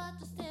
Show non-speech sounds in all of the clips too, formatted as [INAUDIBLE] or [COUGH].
Los zapatos te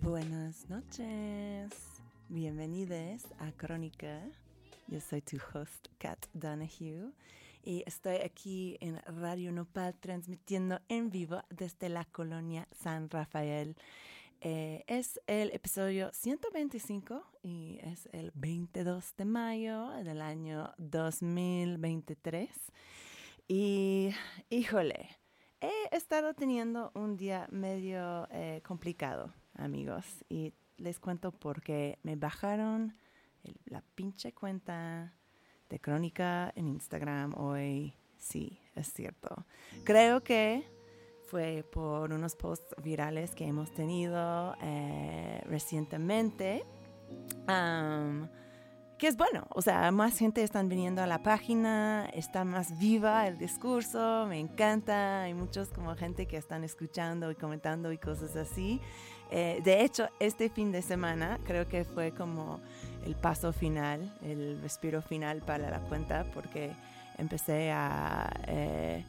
Buenas noches, bienvenidos a Crónica. Yo soy tu host, Kat Donahue, y estoy aquí en Radio Nopal transmitiendo en vivo desde la colonia San Rafael. Eh, es el episodio 125 y es el 22 de mayo del año 2023. Y híjole, he estado teniendo un día medio eh, complicado, amigos, y les cuento porque me bajaron el- la pinche cuenta de crónica en Instagram hoy. Sí, es cierto. Creo que fue por unos posts virales que hemos tenido eh, recientemente. Am, que es bueno, o sea, más gente están viniendo a la página, está más viva el discurso, me encanta, hay muchos como gente que están escuchando y comentando y cosas así. Eh, de hecho, este fin de semana creo que fue como el paso final, el respiro final para la cuenta, porque empecé a eh,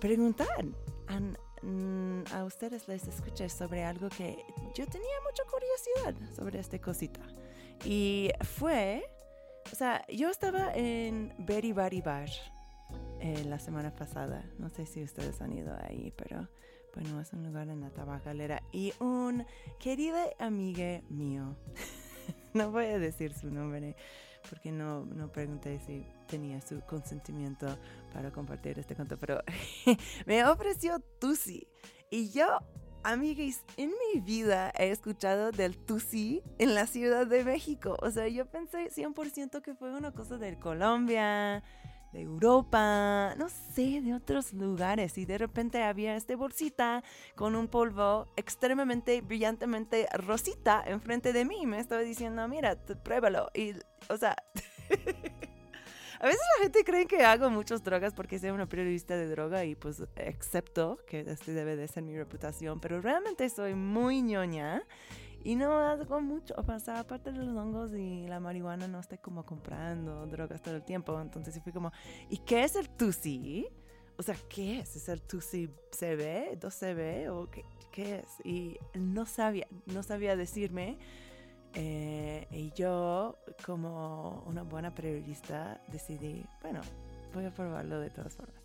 preguntar a, mm, a ustedes, les escuché sobre algo que yo tenía mucha curiosidad sobre esta cosita. Y fue, o sea, yo estaba en Berry Bari Bar eh, la semana pasada. No sé si ustedes han ido ahí, pero bueno, es un lugar en la tabacalera. Y un querido amigo mío, [LAUGHS] no voy a decir su nombre porque no, no pregunté si tenía su consentimiento para compartir este cuento, pero [LAUGHS] me ofreció Tusi. Y yo, amiguis, en mi vida he escuchado del Tusi en la Ciudad de México. O sea, yo pensé 100% que fue una cosa de Colombia, de Europa, no sé, de otros lugares. Y de repente había esta bolsita con un polvo extremadamente, brillantemente rosita enfrente de mí. Me estaba diciendo, mira, pruébalo. Y, o sea... [LAUGHS] A veces la gente cree que hago muchas drogas porque soy una periodista de droga y pues acepto que este debe de ser mi reputación, pero realmente soy muy ñoña y no hago mucho, o sea, aparte de los hongos y la marihuana no estoy como comprando drogas todo el tiempo, entonces fui como, ¿y qué es el Tusi? O sea, ¿qué es? ¿Es el Tusi CB, 2CB o qué, qué es? Y no sabía, no sabía decirme. Eh, y yo, como una buena periodista, decidí, bueno, voy a probarlo de todas formas.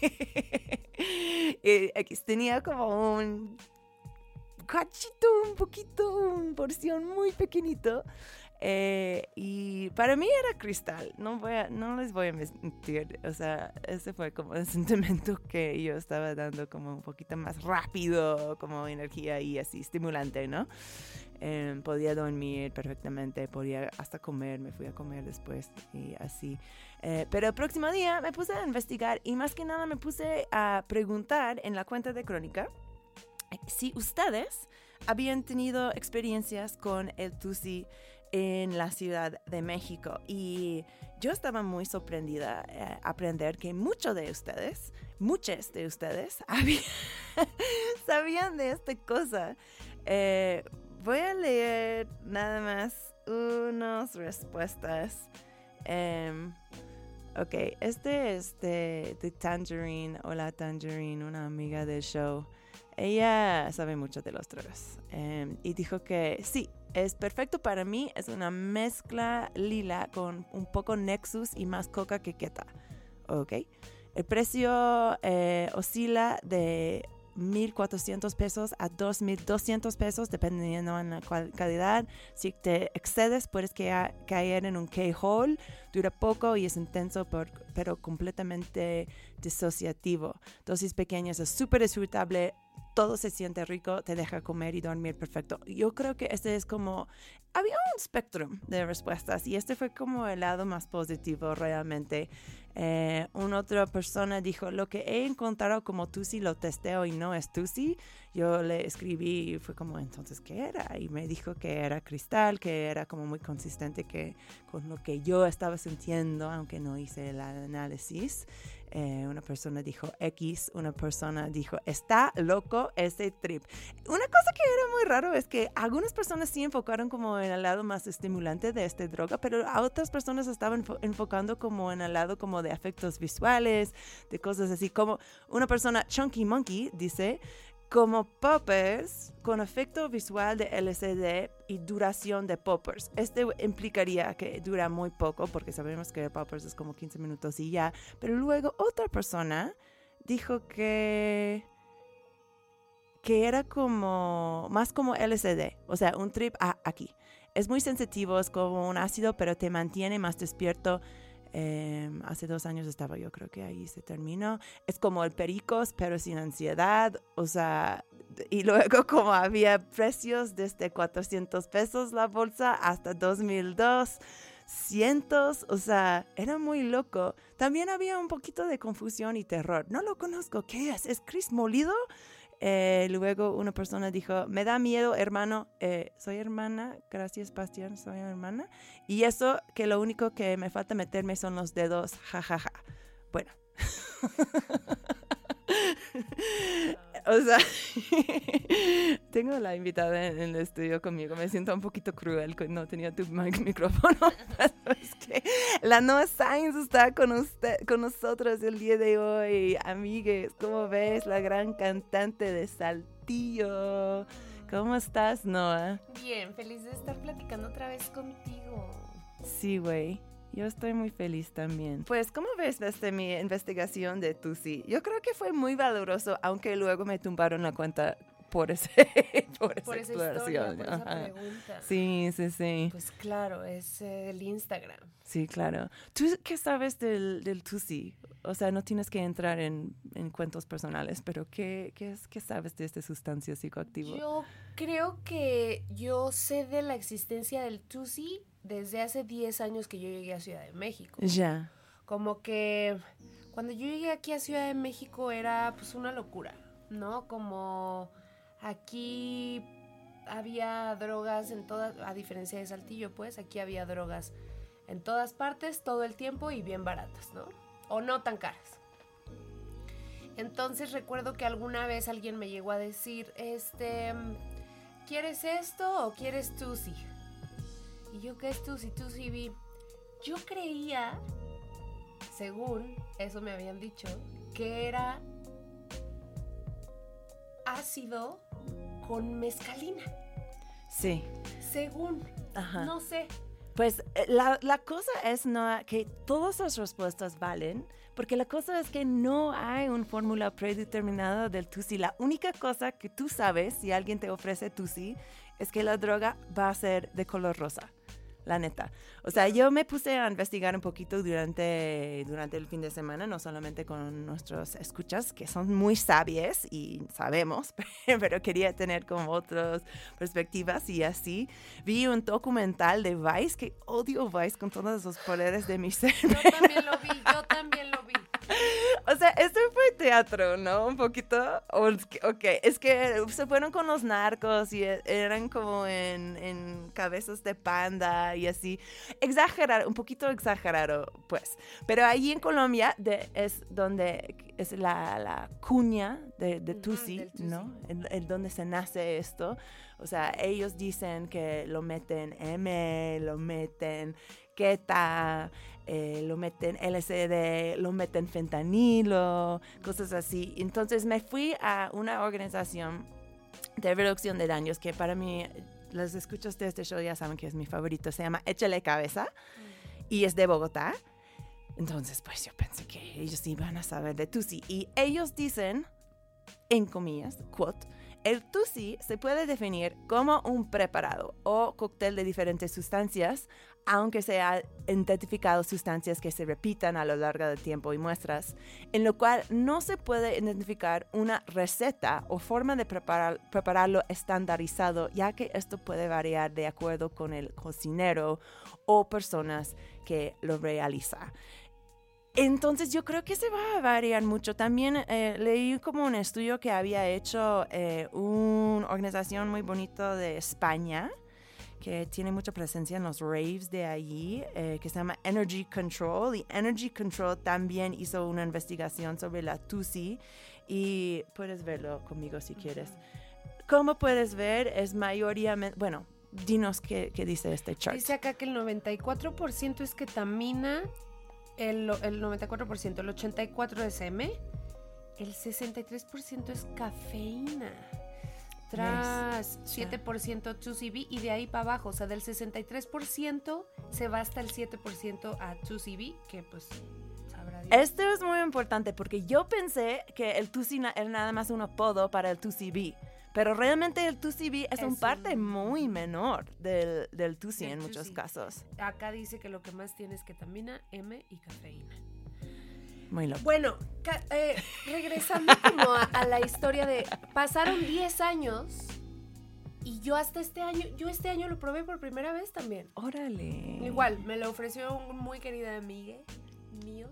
[LAUGHS] aquí tenía como un cachito, un poquito, una porción muy pequeñito. Eh, y para mí era cristal, no, voy a, no les voy a mentir, o sea, ese fue como el [LAUGHS] sentimiento que yo estaba dando como un poquito más rápido, como energía y así estimulante, ¿no? Em, podía dormir perfectamente, podía hasta comer, me fui a comer después y así. Eh, pero el próximo día me puse a investigar y más que nada me puse a preguntar en la cuenta de Crónica si ustedes habían tenido experiencias con el Tusi en la Ciudad de México. Y yo estaba muy sorprendida eh, aprender que muchos de ustedes, muchos de ustedes, [LAUGHS] sabían de esta cosa. Eh, voy a leer nada más unas respuestas. Em, ok, este es de, de Tangerine. Hola Tangerine, una amiga del show. Ella sabe mucho de los drogas em, y dijo que sí, es perfecto para mí. Es una mezcla lila con un poco Nexus y más coca que queta. Ok. El precio eh, oscila de 1.400 pesos a 2.200 pesos, dependiendo de la calidad. Si te excedes, puedes caer en un K-hole. Dura poco y es intenso, pero completamente disociativo. Dosis pequeñas es súper disfrutable todo se siente rico, te deja comer y dormir perfecto. Yo creo que este es como, había un espectro de respuestas y este fue como el lado más positivo realmente. Eh, una otra persona dijo, lo que he encontrado como Tusi lo testeo y no es Tusi. Yo le escribí y fue como, entonces, ¿qué era? Y me dijo que era cristal, que era como muy consistente que, con lo que yo estaba sintiendo, aunque no hice el análisis. Eh, una persona dijo X, una persona dijo, está loco ese trip. Una cosa que era muy raro es que algunas personas sí enfocaron como en el lado más estimulante de esta droga, pero a otras personas estaban enfocando como en el lado como de efectos visuales, de cosas así, como una persona, Chunky Monkey, dice, como poppers con efecto visual de LCD y duración de poppers. Este implicaría que dura muy poco porque sabemos que poppers es como 15 minutos y ya. Pero luego otra persona dijo que que era como más como LCD, o sea, un trip aquí. Es muy sensitivo, es como un ácido, pero te mantiene más despierto Em, hace dos años estaba yo, creo que ahí se terminó. Es como el Pericos, pero sin ansiedad. O sea, y [LAUGHS] luego como había precios desde 400 pesos la bolsa hasta 2002. Cientos, o sea, era muy loco. También había un poquito de confusión y terror. No lo conozco. ¿Qué es? ¿Es Chris Molido? Eh, luego una persona dijo, me da miedo, hermano, eh, soy hermana, gracias Bastián, soy hermana. Y eso que lo único que me falta meterme son los dedos, jajaja. Bueno. [LAUGHS] o sea, [LAUGHS] tengo la invitada en, el estudio conmigo. Me siento un poquito cruel que no tenía tu [LAUGHS] micrófono. [LAUGHS] es que la Noah Science está con, usted, con nosotros el día de hoy. Amigues, ¿cómo ves? La gran cantante de Saltillo. ¿Cómo estás, Noah? Bien, feliz de estar platicando otra vez contigo. Sí, güey. Yo estoy muy feliz también. Pues, ¿cómo ves desde mi investigación de Tusi? Yo creo que fue muy valoroso, aunque luego me tumbaron la cuenta por, ese, [LAUGHS] por esa exploración. por esa pregunta. Sí, sí, sí. Pues claro, es el Instagram. Sí, claro. ¿Tú qué sabes del, del Tusi? O sea, no tienes que entrar en, en cuentos personales, pero ¿qué, qué, es, ¿qué sabes de esta sustancia psicoactiva? Yo creo que yo sé de la existencia del Tusi desde hace 10 años que yo llegué a Ciudad de México. Ya. Como que cuando yo llegué aquí a Ciudad de México era pues una locura, ¿no? Como aquí había drogas en todas, a diferencia de Saltillo, pues aquí había drogas en todas partes, todo el tiempo y bien baratas, ¿no? O no tan caras. Entonces recuerdo que alguna vez alguien me llegó a decir, este, ¿quieres esto o quieres Tusi? Y yo, ¿qué es Tusi? Tusi vi. Yo creía, según eso me habían dicho, que era ácido con mezcalina. Sí. Según. Ajá. No sé. Pues eh, la, la, cosa es no, que todas las respuestas valen, porque la cosa es que no hay una fórmula predeterminada del TUSI. La única cosa que tú sabes si alguien te ofrece TUSI es que la droga va a ser de color rosa. La neta. O sea, yo me puse a investigar un poquito durante, durante el fin de semana, no solamente con nuestros escuchas, que son muy sabios y sabemos, [LAUGHS] pero quería tener como otras perspectivas y así. Vi un documental de Vice, que odio Vice con todos los poderes de mi ser. [LAUGHS] Yo también lo vi, yo también lo vi. O sea, esto fue teatro, ¿no? Un poquito. Ok, es que se fueron con los narcos y e- eran como en, en cabezas de panda y así. Exagerar, un poquito exagerado, pues. Pero ahí en Colombia de- es donde es la, la cuña de, Tusi. ¿no? En, en donde se nace esto. O sea, ellos dicen que lo meten M, lo meten Keta, eh, lo meten LSD, lo meten fentanilo, cosas así. Entonces me fui a una organización de reducción de daños que para mí, los escuchos de este show ya saben que es mi favorito, se llama Échale Cabeza y es de Bogotá. Entonces, pues yo pensé que ellos iban a saber de Tusi. Y ellos dicen, en comillas, quote, el Tusi se puede definir como un preparado o cóctel de diferentes sustancias, aunque se han identificado sustancias que se repitan a lo largo del tiempo y muestras, en lo cual no se puede identificar una receta o forma de preparar- prepararlo estandarizado, ya que esto puede variar de acuerdo con el cocinero o personas que lo realiza. Entonces yo creo que se va a variar mucho. También eh, leí como un estudio que había hecho eh, una organización muy bonita de España que tiene mucha presencia en los raves de allí, eh, que se llama Energy Control. Y Energy Control también hizo una investigación sobre la TUSI y puedes verlo conmigo si quieres. Como puedes ver, es mayoritariamente, bueno, dinos qué, qué dice este chart. Dice acá que el 94% es ketamina, el, el 94%, el 84% es M, el 63% es cafeína. Tras 7% 2CB y de ahí para abajo, o sea, del 63% se va hasta el 7% a 2CB, que pues sabrá Dios. Esto es muy importante porque yo pensé que el Tusi na- era nada más un apodo para el 2CB. Pero realmente el 2CB es, Es un parte un- muy menor del, del Tusi Del en muchos 2C. casos. Acá dice que lo que más tiene es ketamina, M y cafeína. Muy loco. Bueno, eh, regresando como a, a la historia de pasaron 10 años y yo hasta este año, yo este año lo probé por primera vez también. Órale. Igual, me lo ofreció un muy querida amiga mío.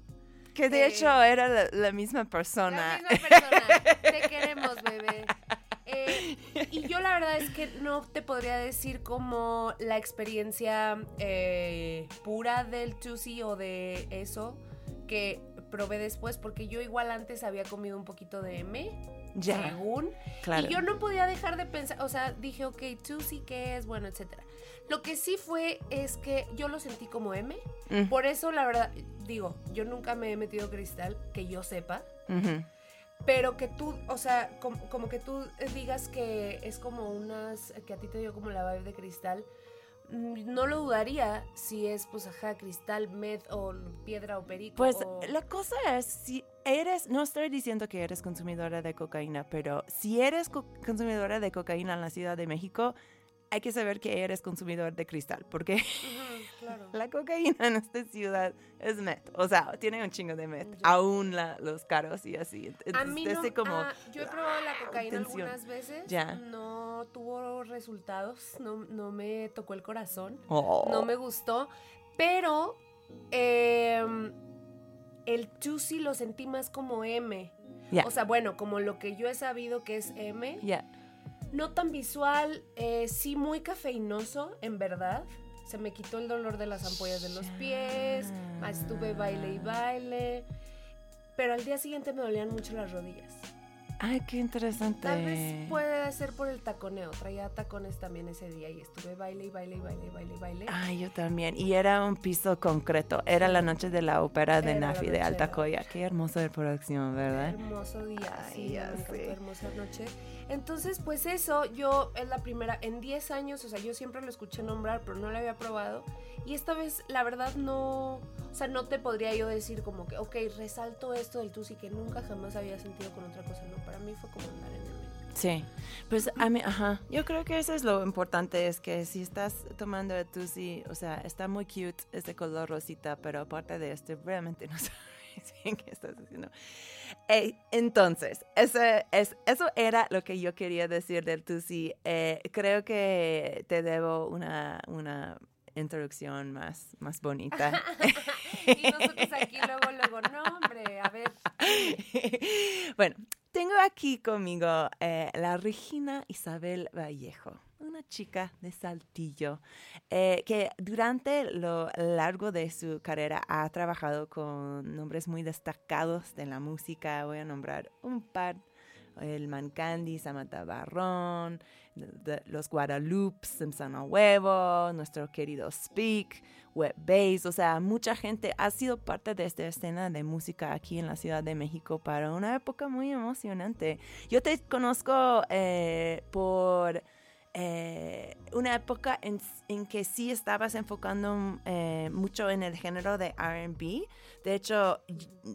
Que de eh, hecho era la, la misma La persona. misma persona. Te queremos, bebé. Eh, y yo la verdad es que no te podría decir como la experiencia pura del Tusi o de eso que probé después, porque yo igual antes había comido un poquito de M, Ya, según. claro. Y yo no podía dejar de pensar, o sea, dije, ok, Tusi, ¿qué es? Bueno, etcétera. Lo que sí fue es que yo lo sentí como M. Mm, Por eso, la verdad, digo, yo nunca me he metido cristal, que yo sepa. Pero que tú, o sea, com- como, que tú digas que es como unas, que a ti te dio como la vibe de cristal, no lo dudaría si es, pues, ajá, cristal, med o piedra o perico. Pues o- la cosa es, si eres, no estoy diciendo que eres consumidora de cocaína, pero si eres co- consumidora de cocaína en la Ciudad de México, hay que saber que eres consumidor de cristal, porque claro. [LAUGHS] la cocaína en esta ciudad es met. O sea, tiene un chingo de met, aún la- los caros y así. A mí no, como, ah, yo he probado la cocaína tensión. algunas veces, Ya. no tuvo resultados, no, no me tocó el corazón. Oh. no me gustó, pero em, el Tusi lo sentí más como M. Ya. O sea, bueno, como lo que yo he sabido que es M. Ya. No tan visual, eh, sí muy cafeinoso, en verdad. Se me quitó el dolor de las ampollas de los pies, Ya. estuve baile y baile. Pero al día siguiente me dolían mucho las rodillas. Ay, qué interesante. Tal vez puede ser por el taconeo. Traía tacones también ese día y estuve baile y baile y baile y baile y baile. Ay, yo también. Y era un piso concreto. Era la noche de la ópera de Era Nafi de de Alta la Coya. Qué hermosa de producción, ¿verdad? Hermoso día, Ay, sí, ya sé. hermosa noche. Entonces, pues eso, yo es la primera, en 10 años, o sea, yo siempre lo escuché nombrar, pero no lo había probado. Y esta vez, la verdad, no, o sea, no te podría yo decir como que, ok, resalto esto del Tusi que nunca jamás había sentido con otra cosa, no, para mí fue como andar en el Sí, pues a mí, ajá, yo creo que eso es lo importante, es que si estás tomando el Tusi, o sea, está muy cute este color rosita, pero aparte de esto, realmente no [LAUGHS] sabes qué estás haciendo. Eh, entonces, ese, es, eso era lo que yo quería decir del Tusi. Eh, creo que te debo una, una introducción más, más bonita. [LAUGHS] y nosotros aquí luego, luego, no, hombre, a ver. [LAUGHS] bueno, tengo aquí conmigo eh, la Regina Isabel Vallejo, una chica de Saltillo eh, que durante lo largo de su carrera ha trabajado con nombres muy destacados de la música. Voy a nombrar un par el Mancandi, Samantha Barrón, los Guadalupe, Simpson Huevo, nuestro querido Speak, Web Bass, o sea, mucha gente ha sido parte de esta escena de música aquí en la Ciudad de México para una época muy emocionante. Yo te conozco eh, por eh, una época en, que sí estabas enfocando eh, mucho en el género de RB. De hecho,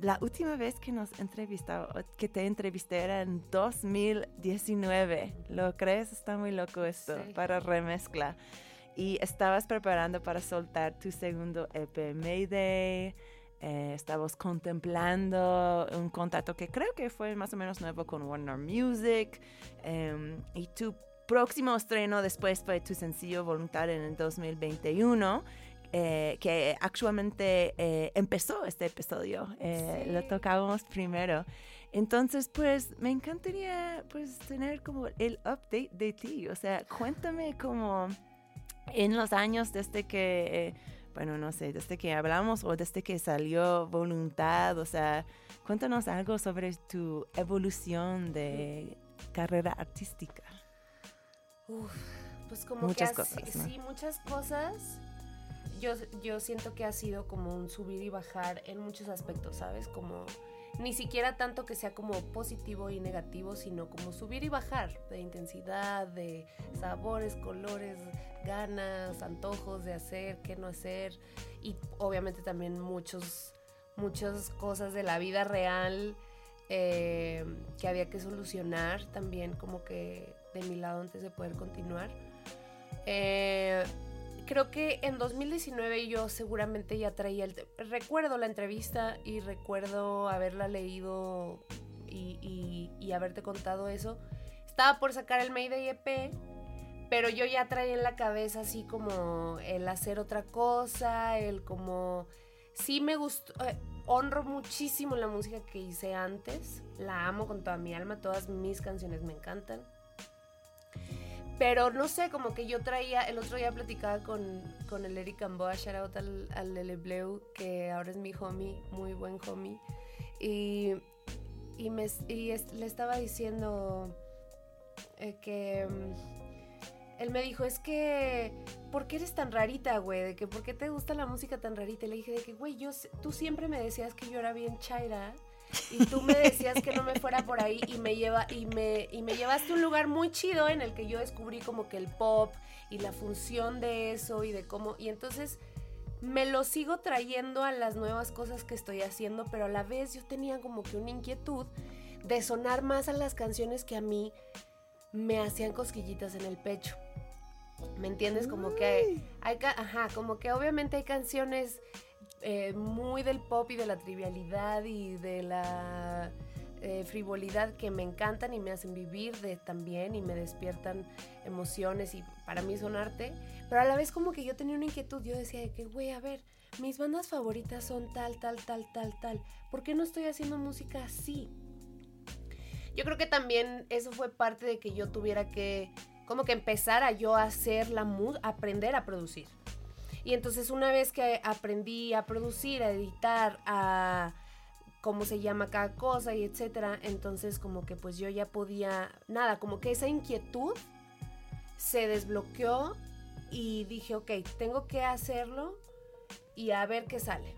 la última vez que nos entrevistó, que te entrevisté era en 2019. ¿Lo crees? Está muy loco esto para remezcla. Y estabas preparando para soltar tu segundo EP Mayday. Eh, estábamos contemplando un contrato que creo que fue más o menos nuevo con Warner Music. Em, y tú próximo estreno después fue tu sencillo Voluntario en el 2021. Eh, que actualmente eh, empezó este episodio, eh, lo tocábamos primero. Entonces, pues me encantaría pues tener como el update de ti, o sea, cuéntame como en los años desde que, bueno, no sé, desde que hablamos o desde que salió Voluntad, o sea, cuéntanos algo sobre tu evolución de carrera artística pues como muchas que cosas, sí, muchas cosas. Yo, yo siento que ha sido como un subir y bajar en muchos aspectos, ¿sabes? Como ni siquiera tanto que sea como positivo y negativo, sino como subir y bajar de intensidad, de sabores, colores, ganas, antojos de hacer, qué no hacer y obviamente también muchos, muchas cosas de la vida real eh, que había que solucionar también como que de mi lado antes de poder continuar. Eh, creo que en 2019 yo seguramente ya traía el... Recuerdo la entrevista y recuerdo haberla leído y, y, haberte contado eso. Estaba por sacar el Mayday EP, pero yo ya traía en la cabeza así como el hacer otra cosa, el como... Sí me gustó... Eh, honro muchísimo la música que hice antes. La amo con toda mi alma. Todas mis canciones me encantan. Pero no sé, como que yo traía, el otro día platicaba con, con el Eric Gamboa, shout out al, al Lele Bleu, que ahora es mi homie, muy buen homie. Y, y, me, y le estaba diciendo eh, que mm, él me dijo, es que, ¿por qué eres tan rarita, güey? De que, ¿por qué te gusta la música tan rarita? Y le dije, de que, güey, yo, tú siempre me decías que yo era bien chaira y tú me decías que no me fuera por ahí y me lleva y me y me llevaste a un lugar muy chido en el que yo descubrí como que el pop y la función de eso y de cómo y entonces me lo sigo trayendo a las nuevas cosas que estoy haciendo, pero a la vez yo tenía como que una inquietud de sonar más a las canciones que a mí me hacían cosquillitas en el pecho. ¿Me entiendes? Como que hay, ajá, como que obviamente hay canciones eh, muy del pop y de la trivialidad y de la eh, frivolidad que me encantan y me hacen vivir también y me despiertan emociones y para mí son arte. Pero a la vez como que yo tenía una inquietud, yo decía de que, güey, a ver, mis bandas favoritas son tal, tal, tal, tal, tal. ¿Por qué no estoy haciendo música así? Yo creo que también eso fue parte de que yo tuviera que como que empezar a hacer la mood, aprender a producir. Y entonces una vez que aprendí a producir, a editar, a cómo se llama cada cosa y etcétera, entonces como que pues yo ya podía, nada, como que esa inquietud se desbloqueó y dije, ok, tengo que hacerlo y a ver qué sale.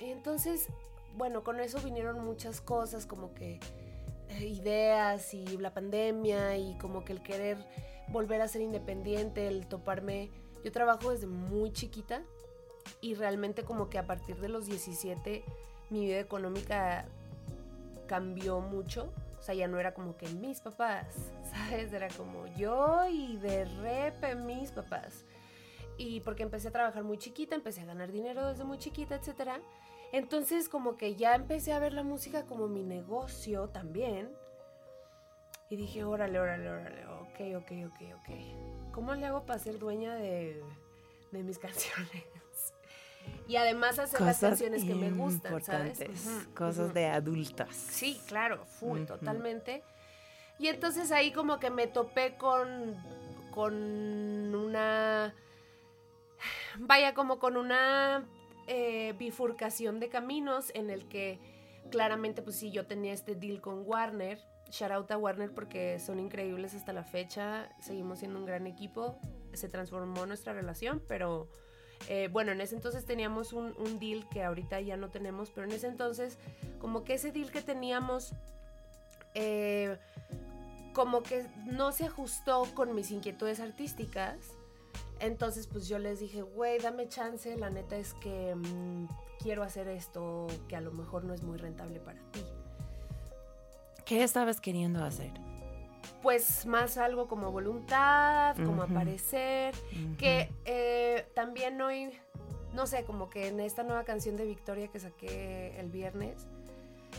Entonces, bueno, con eso vinieron muchas cosas como que eh, ideas y la pandemia y como que el querer volver a ser independiente, el toparme yo trabajo desde muy chiquita y realmente como que a partir de los 17 mi vida económica cambió mucho O sea, ya no era como que mis papás, [LAUGHS] ¿sabes? Era como yo y de rep mis papás. Y porque empecé a trabajar muy chiquita, empecé a ganar dinero desde muy chiquita, etcétera. Entonces como que ya empecé a ver la música como mi negocio también. Y dije, órale, órale, órale, ok, ok, ok, ok. ¿Cómo le hago para ser dueña de, de mis [LAUGHS] canciones? Y además hacer las canciones que me gustan, ¿sabes? Cosas de adultas. Sí, claro, full, totalmente. Y entonces ahí como que me topé con, con una, vaya, como con una eh, bifurcación de caminos en el que claramente, pues sí, yo tenía este deal con Warner. Shout out a Warner porque son increíbles hasta la fecha. Seguimos siendo un gran equipo. Se transformó nuestra relación, pero eh, bueno, en ese entonces teníamos un, un deal que ahorita ya no tenemos, pero en ese entonces, como que ese deal que teníamos, eh, como que no se ajustó con mis inquietudes artísticas. Entonces, pues yo les dije, güey, dame chance, la neta es que mm, quiero hacer esto que a lo mejor no es muy rentable para ti. ¿Qué estabas queriendo hacer? Pues más algo como voluntad, como Ujú. aparecer, Ujú. que eh, también hoy, no sé, como que en esta nueva canción de Victoria que saqué el viernes,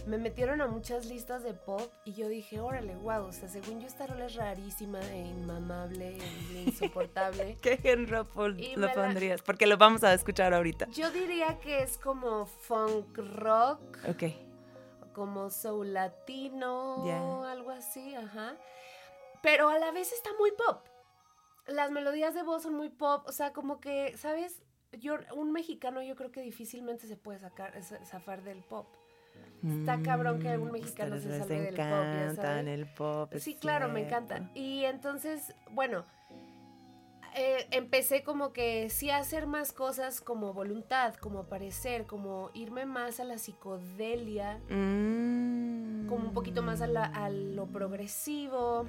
me metieron a muchas listas de pop y yo dije, órale, wow, o sea, según yo esta rola es rarísima e inmamable e insoportable. [LAUGHS] ¿Qué género lo me la- pondrías? Porque lo vamos a escuchar ahorita. Yo diría que es como funk rock, Ok. Como soul latino, Ya. algo así, ajá. Pero a la vez está muy pop. Las melodías de voz son muy pop, o sea, como que, ¿sabes? Yo, un mexicano yo creo que difícilmente se puede sacar, za- zafar del pop. Está cabrón que algún Mm, mexicano se salve del pop, ya encantan el pop. Sí, claro, me encanta. Y entonces, bueno, eh, empecé como que sí a hacer más cosas como voluntad, como aparecer, como irme más a la psicodelia, Mm. como un poquito más a, la- a lo progresivo.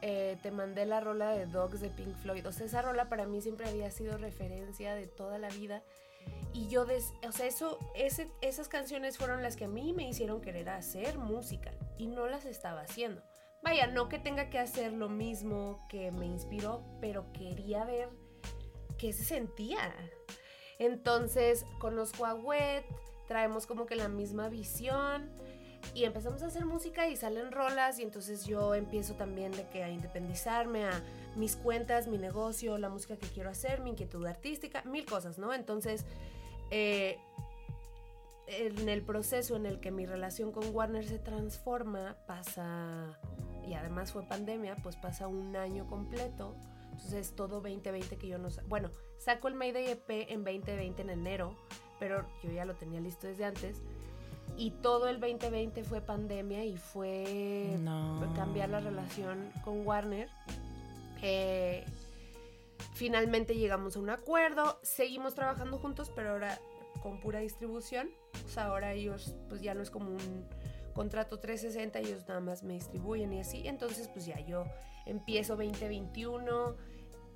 Eh, te mandé la rola de Dogs de Pink Floyd. O sea, esa rola para mí siempre había sido referencia de toda la vida. Y yo, des- o sea, eso, ese, esas canciones fueron las que a mí me hicieron querer hacer música. Y no las estaba haciendo. Vaya, no que tenga que hacer lo mismo que me inspiró, pero quería ver qué se sentía. Entonces conozco a Wet, traemos como que la misma visión y empezamos a hacer música y salen rolas y entonces yo empiezo también a independizarme a mis cuentas, mi negocio, la música que quiero hacer, mi inquietud artística, mil cosas, ¿no? Entonces, eh, en el proceso en el que mi relación con Warner se transforma, pasa, y además fue pandemia, pues pasa un año completo. Entonces todo 2020 que yo no... Bueno, saco el Mayday EP en 2020 en enero, pero yo ya lo tenía listo desde antes. Y todo el 2020 fue pandemia y fue No. cambiar la relación con Warner. Eh, finalmente llegamos a un acuerdo, seguimos trabajando juntos, pero ahora con pura distribución. O sea, ahora ellos, pues ya no es como un contrato 360, ellos nada más me distribuyen y así. Entonces, pues ya yo empiezo 2021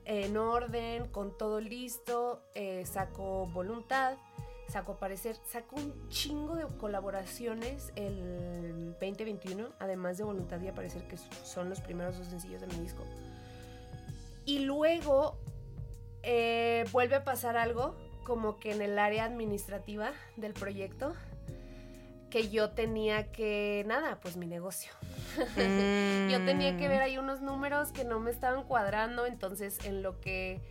en orden, con todo listo, eh, saco voluntad, saco aparecer, saco un chingo de colaboraciones el 2021, además de voluntad y aparecer, que son los primeros dos sencillos de mi disco. Y luego eh, vuelve a pasar algo como que en el área administrativa del proyecto que yo tenía que, nada, pues mi negocio. [LAUGHS] yo tenía que ver Mm. ahí unos números que no me estaban cuadrando, entonces en lo que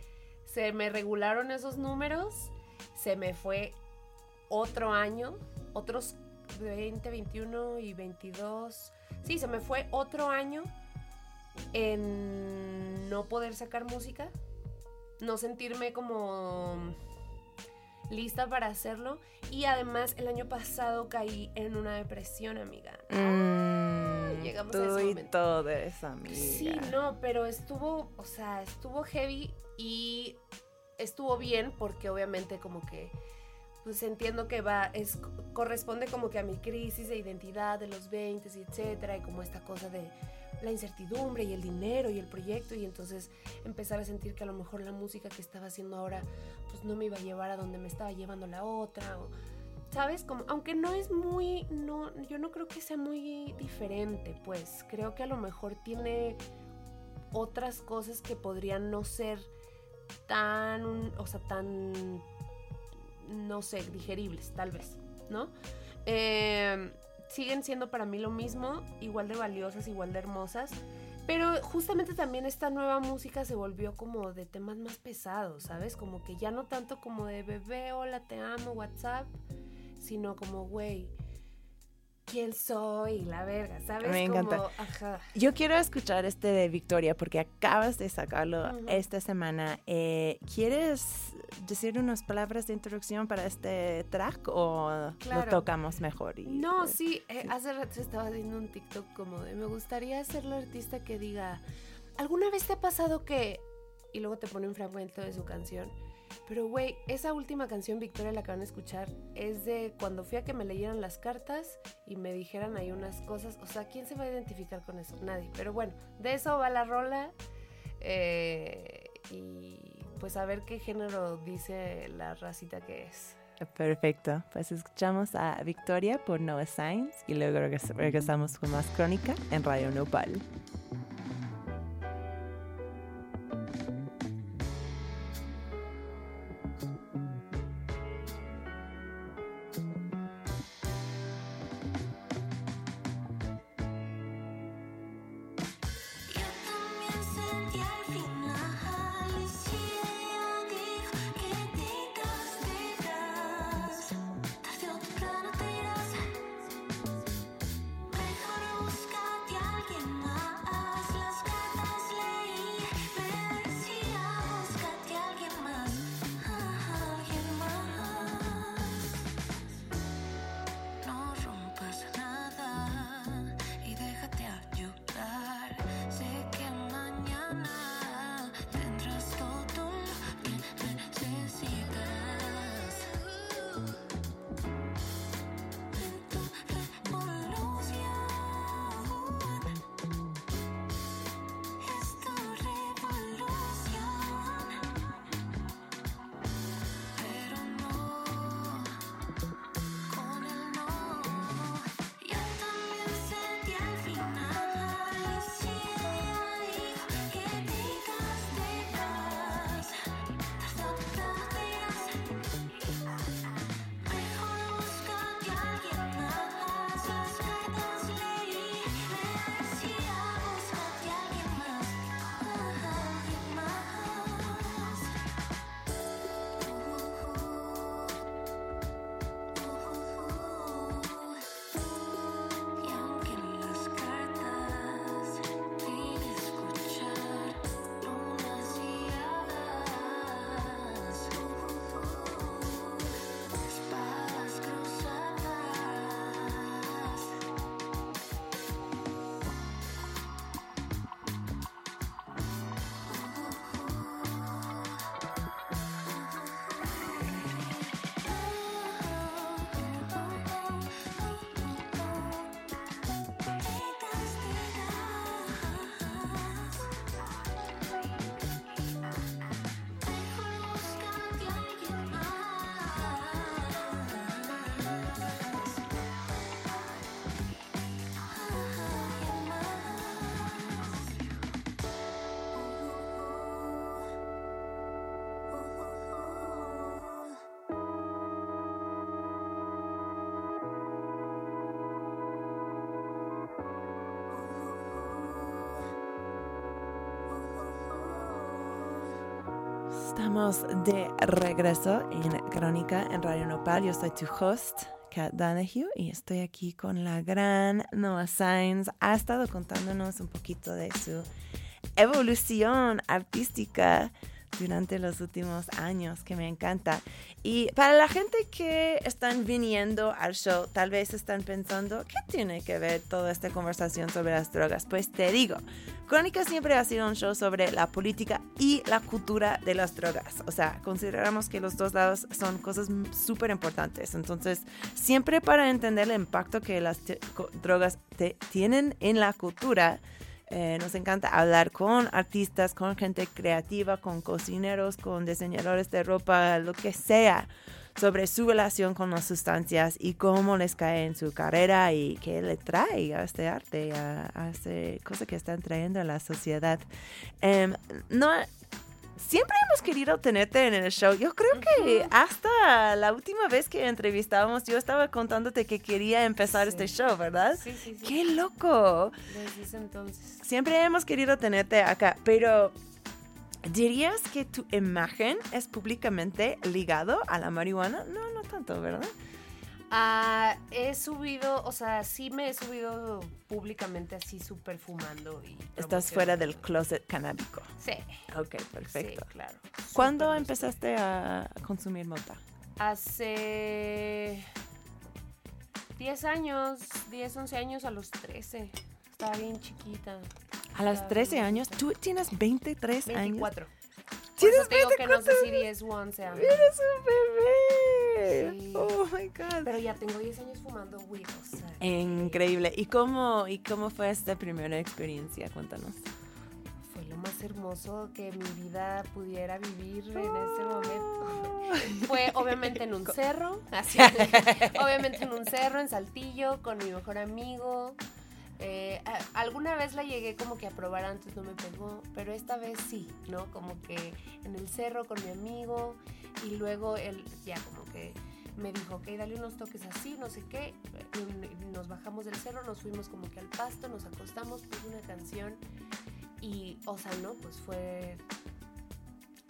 se me regularon esos números, se me fue otro año, otros 20, 21 y 22. Sí, se me fue otro año en no poder sacar música, no sentirme como lista para hacerlo y además el año pasado caí en una depresión, amiga. Mm, llegamos a tú ese y momento. todo eso, amiga. Sí, no, pero estuvo, o sea, estuvo heavy y estuvo bien porque obviamente como que pues entiendo que va es corresponde como que a mi crisis de identidad de los 20 y etcétera y como esta cosa de la incertidumbre y el dinero y el proyecto y entonces empezar a sentir que a lo mejor la música que estaba haciendo ahora pues no me iba a llevar a donde me estaba llevando la otra ¿Sabes? Como, aunque no es muy, no, yo no creo que sea muy diferente, pues creo que a lo mejor tiene otras cosas que podrían no ser tan, o sea, tan, no sé, digeribles, tal vez, ¿no? Eh, siguen siendo para mí lo mismo, igual de valiosas, igual de hermosas, pero justamente también esta nueva música se volvió como de temas más pesados, ¿sabes? Como que ya no tanto como de bebé, hola, te amo, WhatsApp, sino como, güey, ¿quién soy? La verga, ¿sabes? Me Como, encanta. ajá. Yo quiero escuchar este de Victoria porque acabas de sacarlo esta semana. Eh, ¿Quieres decir unas palabras de introducción para este track o lo tocamos mejor? y- No, sí, eh, hace rato estaba haciendo un TikTok como de me gustaría ser la artista que diga, ¿alguna vez te ha pasado que... Y luego te pone un fragmento de su canción. Pero, güey, esa última canción, Victoria, la que van a escuchar, es de cuando fui a que me leyeran las cartas y me dijeran ahí unas cosas. O sea, ¿quién se va a identificar con eso? Nadie. Pero bueno, de eso va la rola. eh, y pues a ver qué género dice la racita que es. Perfecto. Pues escuchamos a Victoria por Noah Signs y luego regres- regresamos con más crónica en Radio Nopal. Estamos de regreso en Crónica en Radio Nopal. Yo soy tu host, Kat Donahue, y estoy aquí con la gran Noah Sainz. Ha estado contándonos un poquito de su evolución artística durante los últimos años, que me encanta. Y para la gente que están viniendo al show, tal vez están pensando, ¿qué tiene que ver toda esta conversación sobre las drogas? Pues te digo, Crónica siempre ha sido un show sobre la política y la cultura de las drogas. O sea, consideramos que los dos lados son cosas súper importantes. Entonces, siempre para entender el impacto que las drogas tienen en la cultura, eh, nos encanta hablar con artistas, con gente creativa, con cocineros, con diseñadores de ropa, lo que sea, sobre su relación con las sustancias y cómo les cae en su carrera y qué le trae a este arte, a, a esta cosa que están trayendo a la sociedad. Em, no, siempre hemos querido tenerte en el show. Yo creo que hasta la última vez que entrevistábamos, yo estaba contándote que quería empezar Sí. este show, ¿verdad? Sí, sí, sí. ¡Qué loco! Desde ese entonces. Siempre hemos querido tenerte acá, pero ¿dirías que tu imagen es públicamente ligado a la marihuana? No, no tanto, ¿verdad? Ah, he subido, o sea, sí me he subido públicamente así súper fumando y Estás fuera del closet canábico. Sí, Ok, perfecto. sí, claro. ¿Cuándo empezaste a consumir mota? Hace 10 años, 10, 11 años a los 13. Estaba bien chiquita. A los Estaba 13 bien años, tú tienes 23 años. 24. Por ¿Tienes eso te digo que no sé 24? si 10 u 11 años. ¡Eres un bebé! Sí. ¡Oh, my God! Pero ya tengo 10 años fumando weed, o sea. Increíble. ¿Y cómo, ¿Y cómo fue esta primera experiencia? Cuéntanos. Fue lo más hermoso que mi vida pudiera vivir en ese momento. [LAUGHS] Fue obviamente en un cerro, así, [LAUGHS] obviamente en un cerro, en Saltillo, con mi mejor amigo. Eh, alguna vez la llegué como que a probar antes, no me pegó, pero esta vez sí, ¿no? Como que en el cerro con mi amigo y luego él ya como que me dijo, ok, dale unos toques así, no sé qué. Nos bajamos del cerro, nos fuimos como que al pasto, nos acostamos, puse una canción y, o sea, no, pues fue...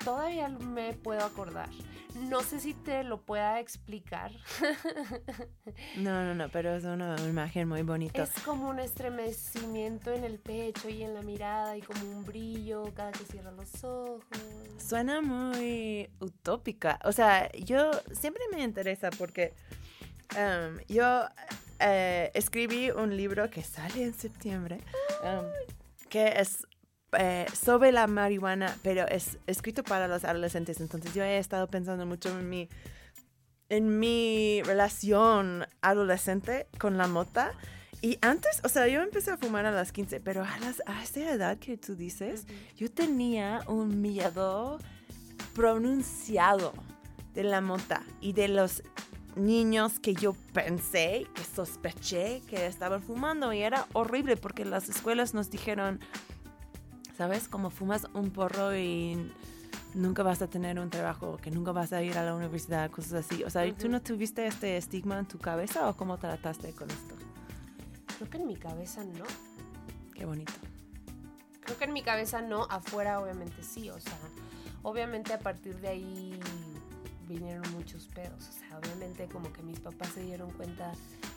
Todavía me puedo acordar. No sé si te lo pueda explicar. No, no, no, pero es una imagen muy bonita. Es como un estremecimiento en el pecho y en la mirada y como un brillo cada que cierra los ojos. Suena muy utópica. O sea, yo siempre me interesa porque um, yo eh, escribí un libro que sale en septiembre, um, que es eh, sobre la marihuana, pero es escrito para los adolescentes. Entonces yo he estado pensando mucho en mi, en mi relación adolescente con la mota. Y antes, o sea, yo empecé a fumar a las 15, pero a, las, a esa edad que tú dices, yo tenía un miedo pronunciado de la mota y de los niños que yo pensé, que sospeché que estaban fumando y era horrible porque las escuelas nos dijeron, ¿sabes? Como fumas un porro y nunca vas a tener un trabajo, que nunca vas a ir a la universidad, cosas así. O sea, ¿tú no tuviste este estigma en tu cabeza o cómo trataste con esto? Creo que en mi cabeza no. Qué bonito. Creo que en mi cabeza no, afuera obviamente sí, o sea, obviamente a partir de ahí vinieron muchos pedos, o sea, obviamente como que mis papás se dieron cuenta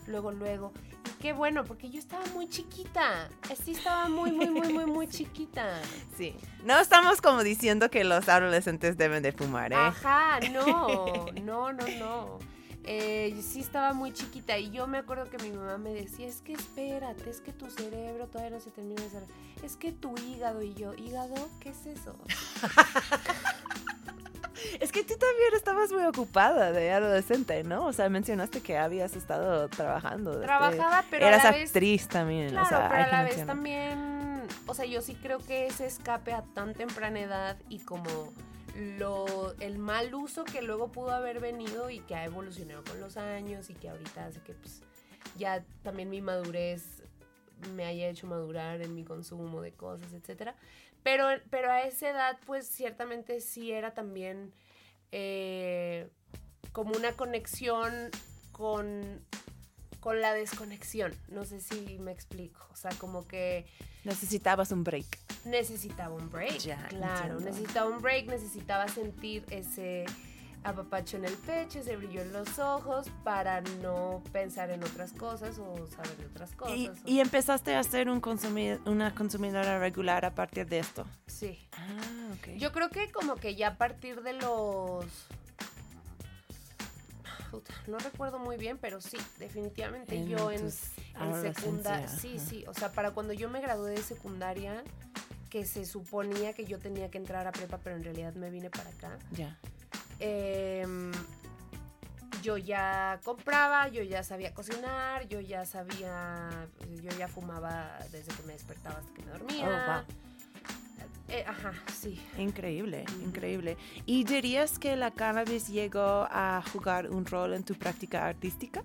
luego, luego, y qué bueno, porque yo estaba muy chiquita, sí estaba muy, muy, muy, muy, muy [LAUGHS] chiquita. Sí. No estamos como diciendo que los adolescentes deben de fumar, ¿eh? Ajá, no, [LAUGHS] no, no, no. Eh, sí estaba muy chiquita y yo me acuerdo que mi mamá me decía, es que espérate, es que tu cerebro todavía no se termina de desarrollar, es que tu hígado y yo, ¿hígado? ¿Qué es eso? [LAUGHS] Es que tú también estabas muy ocupada de adolescente, ¿no? O sea, mencionaste que habías estado trabajando. desde- Trabajaba, pero Eras a la vez... actriz también. Claro, o sea, pero a la vez también, o sea, yo sí creo que ese escape a tan temprana edad y como lo el mal uso que luego pudo haber venido y que ha evolucionado con los años y que ahorita hace que pues ya también mi madurez me haya hecho madurar en mi consumo de cosas, etcétera. Pero, pero a esa edad, pues ciertamente sí era también eh, como una conexión con, con la desconexión. No sé si me explico. O sea, como que Necesitabas un break. necesitaba un break. Ya, claro, entiendo. necesitaba un break, necesitaba sentir ese apapacho en el pecho, ese brillo en los ojos para no pensar en otras cosas o saber de otras cosas. Y, o- y empezaste a ser un una consumidora regular a partir de esto. sí. Ah, ok. Yo creo que como que ya a partir de los... Puta, no recuerdo muy bien, pero sí, definitivamente yo en, en secundaria... Sí, ajá. sí, o sea, para cuando yo me gradué de secundaria, que se suponía que yo tenía que entrar a prepa, pero en realidad me vine para acá. Ya. Em, yo ya compraba, yo ya sabía cocinar, yo ya sabía, yo ya fumaba desde que me despertaba hasta que me dormía. Oh, wow. Eh, ajá, sí. Increíble, increíble. ¿Y dirías que la cannabis llegó a jugar un rol en tu práctica artística?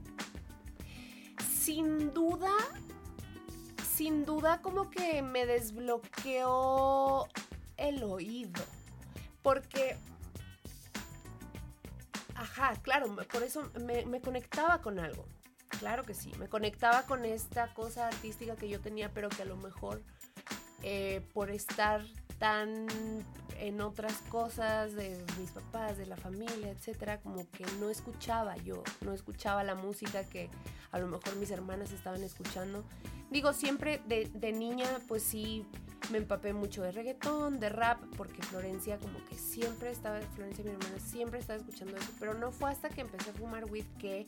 Sin duda, sin duda como que me desbloqueó el oído. Porque, ajá, claro, por eso me, me conectaba con algo. Claro que sí, me conectaba con esta cosa artística que yo tenía, pero que a lo mejor eh, por estar tan en otras cosas de mis papás, de la familia, etcétera, como que no escuchaba yo, no escuchaba la música que a lo mejor mis hermanas estaban escuchando. Digo, siempre de, de niña, pues sí, me empapé mucho de reggaetón, de rap, porque Florencia como que siempre estaba, Florencia mi hermana siempre estaba escuchando eso, pero no fue hasta que empecé a fumar weed que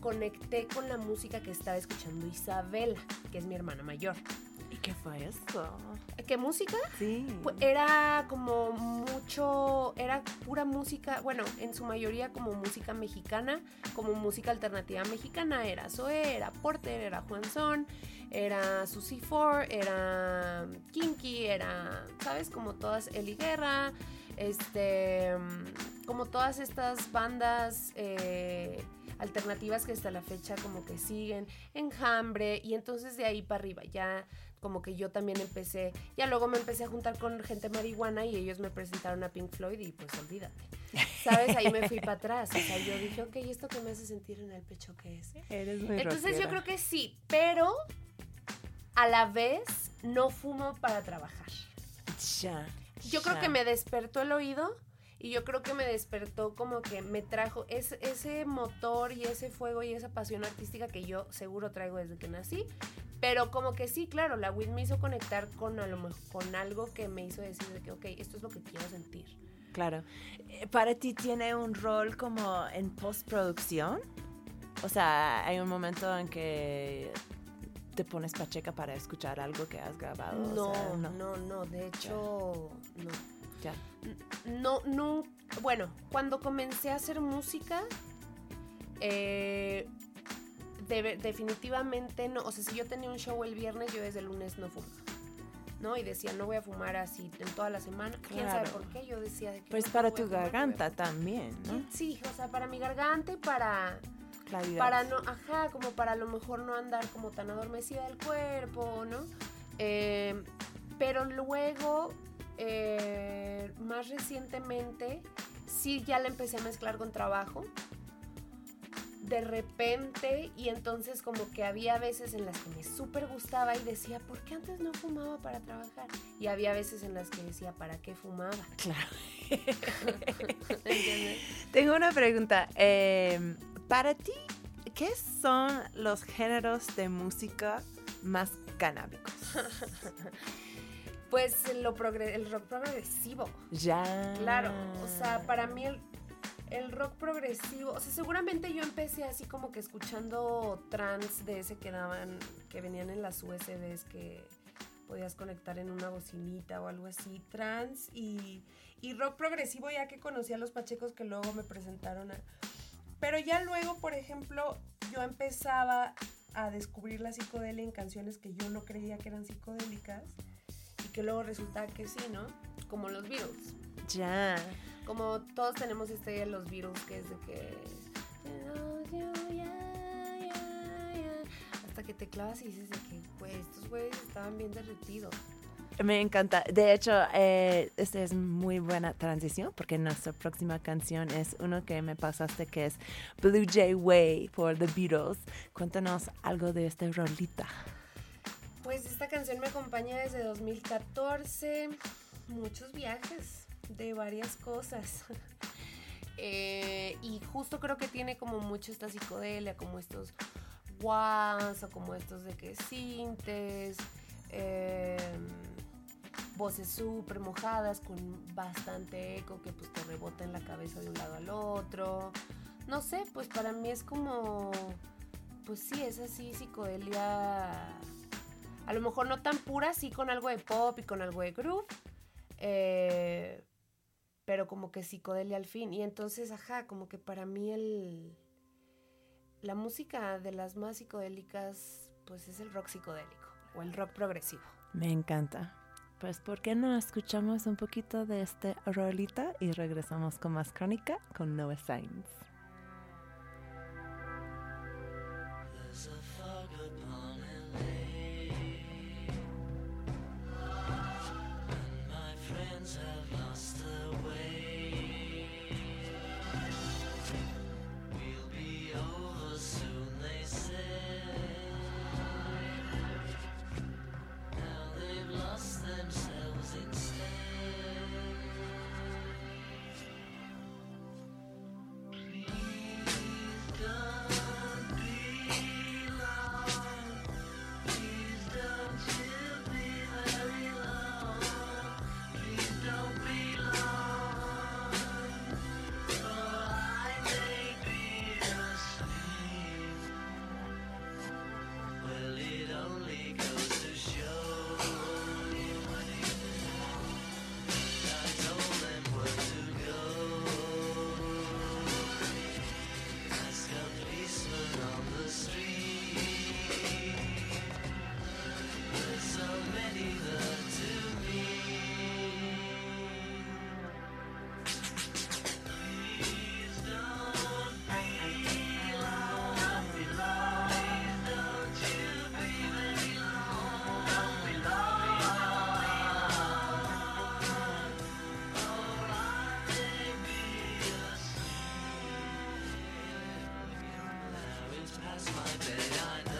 conecté con la música que estaba escuchando Isabela, que es mi hermana mayor. ¿Y qué fue eso? ¿Qué música? Sí. Era como mucho, era pura música, bueno, en su mayoría como música mexicana, como música alternativa mexicana, era Zoé, era Porter, era Juan Son, era Susie Ford, era Kinky, era, ¿sabes? Como todas, Eli Guerra, este, como todas estas bandas eh, alternativas que hasta la fecha como que siguen, Enjambre, y entonces de ahí para arriba ya como que yo también empecé, ya luego me empecé a juntar con gente marihuana y ellos me presentaron a Pink Floyd y pues olvídate. ¿Sabes? Ahí me fui para atrás. O sea, yo dije, ok, ¿esto que me hace sentir en el pecho qué es? Eres muy Entonces yo creo que sí, pero a la vez no fumo para trabajar. Ya. Yo creo que me despertó el oído y yo creo que me despertó como que me trajo ese, ese motor y ese fuego y esa pasión artística que yo seguro traigo desde que nací. Pero como que sí, claro, la weed me hizo conectar con, a lo con algo que me hizo decir de que, ok, esto es lo que quiero sentir. Claro. Eh, ¿Para ti tiene un rol como en postproducción? O sea, hay un momento en que te pones pacheca para escuchar algo que has grabado. o No, sea, no, no, de hecho, no. Ya. No, no, bueno, cuando comencé a hacer música, eh, definitivamente no, o sea, si yo tenía un show el viernes, yo desde el lunes no fumaba, ¿no? Y decía, no voy a fumar así en toda la semana, quién sabe por qué, yo decía de que... Pues no, para tu fumar, garganta también, ¿no? Sí, o sea, para mi garganta y para, Claridad. para no, ajá, como para a lo mejor no andar como tan adormecida del cuerpo, ¿no? Eh, pero luego, eh, más recientemente, sí ya la empecé a mezclar con trabajo. De repente, y entonces como que había veces en las que me súper gustaba y decía, ¿por qué antes no fumaba para trabajar? Y había veces en las que decía, ¿para qué fumaba? [LAUGHS] Claro. ¿Entiendes? Tengo una pregunta. Eh, para ti, ¿qué son los géneros de música más canábicos? Pues lo progre- el rock progresivo. Ya. Claro, o sea, para mí el, el rock progresivo, o sea, seguramente yo empecé así como que escuchando trance de ese que daban, que venían en las USBs que podías conectar en una bocinita o algo así, trance y, y rock progresivo ya que conocí a los pachecos que luego me presentaron. Pero ya luego, por ejemplo, yo empezaba a descubrir la psicodelia en canciones que yo no creía que eran psicodélicas y que luego resulta que sí, ¿no? Como los Beatles. Ya. Como todos tenemos este de los Beatles que es de que... Hasta que te clavas y dices de que, pues, estos güeyes estaban bien derretidos. Me encanta. De hecho, eh, esta es muy buena transición porque nuestra próxima canción es uno que me pasaste que es Blue Jay Way por The Beatles. Cuéntanos algo de esta rolita. Pues esta canción me acompaña desde 2014. Muchos viajes de varias cosas. [LAUGHS] Eh, y justo creo que tiene como mucho esta psicodelia, como estos guas o como estos de que sintes, eh, voces súper mojadas con bastante eco que pues te rebota en la cabeza de un lado al otro. No sé, pues para mí es como, pues sí, es así psicodelia a lo mejor no tan pura, sí con algo de pop y con algo de groove, eh, pero como que psicodelia al fin. Y entonces, ajá, como que para mí el, la música de las más psicodélicas, pues es el rock psicodélico o el rock progresivo. Me encanta. pues, ¿por qué no escuchamos un poquito de este rolita y regresamos con más crónica con Noah Sainz? Babylon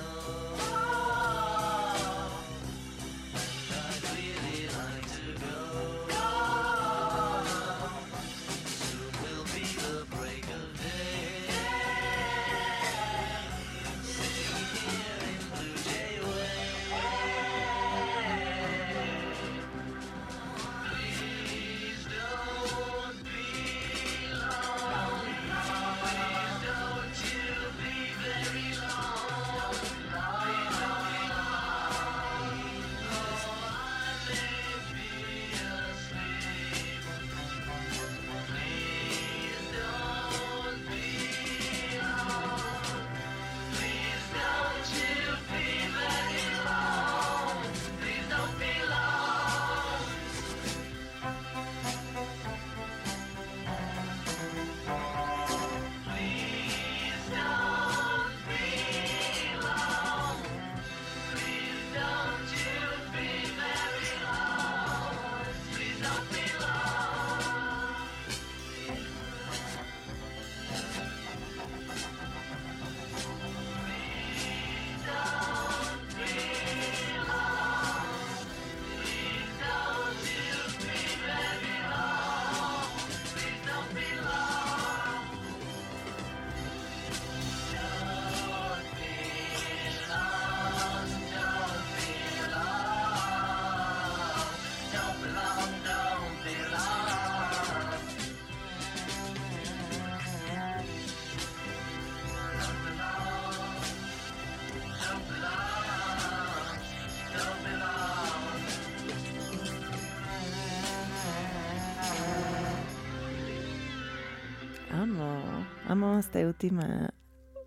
Amo, esta última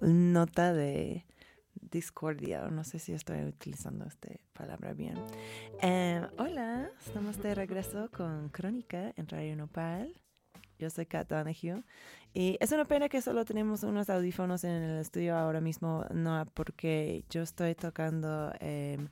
nota de discordia, o no sé si estoy utilizando esta palabra bien. Eh, hola, estamos de regreso con Crónica en Radio Nopal. Yo soy Kat Donahue y es una pena que solo tenemos unos audífonos en el estudio ahora mismo, no porque yo estoy tocando em,